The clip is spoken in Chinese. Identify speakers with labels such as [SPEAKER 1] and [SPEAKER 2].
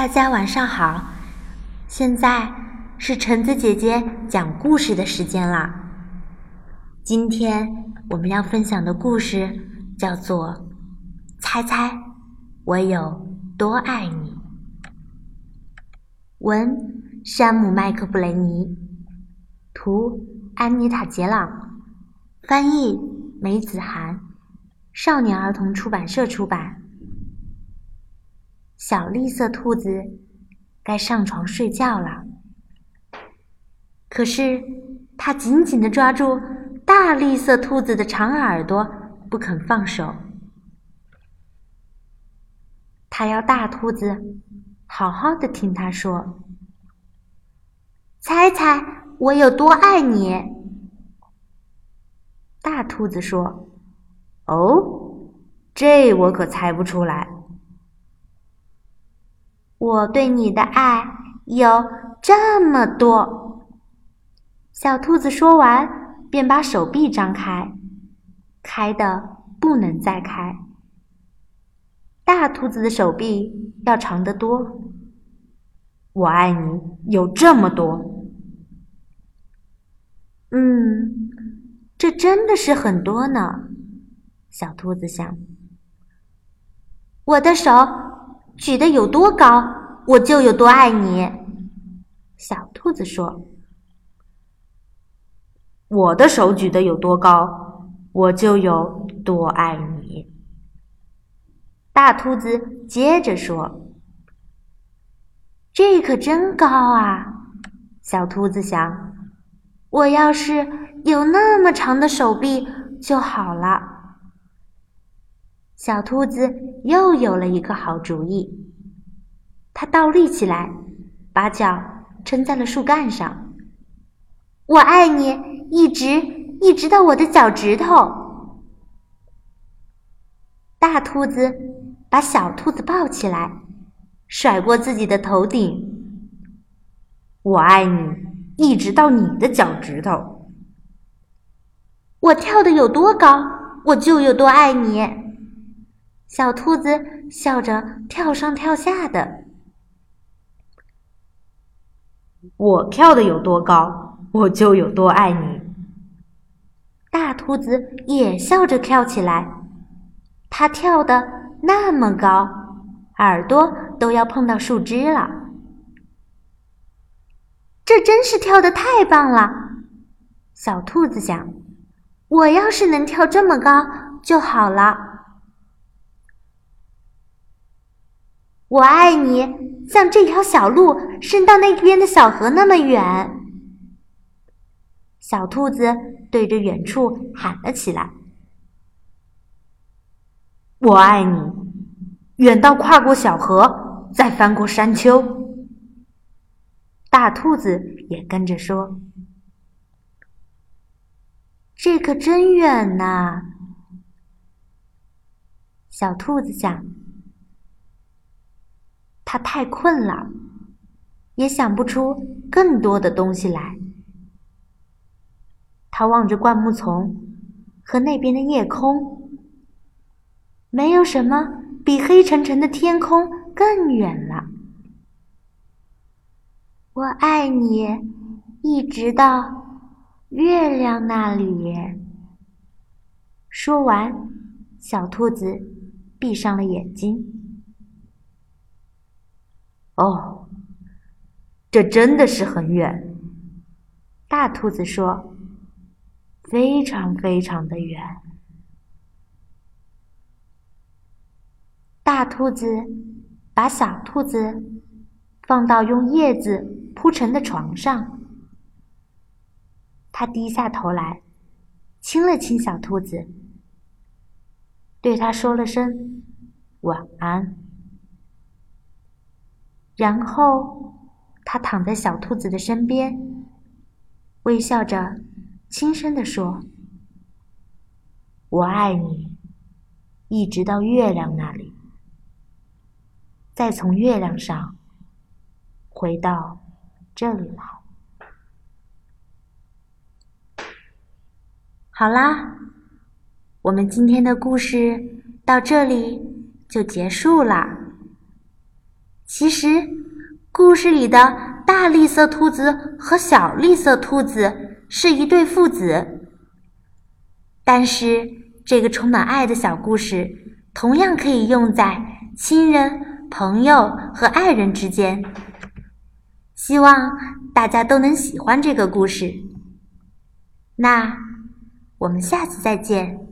[SPEAKER 1] 大家晚上好，现在是橙子姐姐讲故事的时间啦。今天我们要分享的故事叫做《猜猜我有多爱你》。文：山姆·麦克布雷尼，图：安妮塔·杰朗，翻译：梅子涵，少年儿童出版社出版。小绿色兔子该上床睡觉了，可是它紧紧地抓住大绿色兔子的长耳朵，不肯放手。它要大兔子好好的听它说：“猜猜我有多爱你？”大兔子说：“
[SPEAKER 2] 哦，这我可猜不出来。”
[SPEAKER 1] 我对你的爱有这么多。小兔子说完，便把手臂张开，开的不能再开。大兔子的手臂要长得多。
[SPEAKER 2] 我爱你有这么多。
[SPEAKER 1] 嗯，这真的是很多呢。小兔子想，我的手。举得有多高，我就有多爱你。小兔子说：“
[SPEAKER 2] 我的手举得有多高，我就有多爱你。”
[SPEAKER 1] 大兔子接着说：“这可真高啊！”小兔子想：“我要是有那么长的手臂就好了。”小兔子又有了一个好主意，它倒立起来，把脚撑在了树干上。我爱你，一直一直到我的脚趾头。大兔子把小兔子抱起来，甩过自己的头顶。
[SPEAKER 2] 我爱你，一直到你的脚趾头。
[SPEAKER 1] 我跳的有多高，我就有多爱你。小兔子笑着跳上跳下的。
[SPEAKER 2] 我跳的有多高，我就有多爱你。
[SPEAKER 1] 大兔子也笑着跳起来，它跳的那么高，耳朵都要碰到树枝了。这真是跳的太棒了，小兔子想，我要是能跳这么高就好了。我爱你，像这条小路伸到那边的小河那么远。小兔子对着远处喊了起来：“
[SPEAKER 2] 我爱你，远到跨过小河，再翻过山丘。”
[SPEAKER 1] 大兔子也跟着说：“这可真远呐！”小兔子想。他太困了，也想不出更多的东西来。他望着灌木丛和那边的夜空，没有什么比黑沉沉的天空更远了。我爱你，一直到月亮那里。说完，小兔子闭上了眼睛。
[SPEAKER 2] 哦，这真的是很远。
[SPEAKER 1] 大兔子说：“非常非常的远。”大兔子把小兔子放到用叶子铺成的床上，他低下头来，亲了亲小兔子，对它说了声晚安。然后，他躺在小兔子的身边，微笑着，轻声地说：“我爱你，一直到月亮那里，再从月亮上回到这里来。”好啦，我们今天的故事到这里就结束了。其实，故事里的大绿色兔子和小绿色兔子是一对父子。但是，这个充满爱的小故事同样可以用在亲人、朋友和爱人之间。希望大家都能喜欢这个故事。那我们下次再见。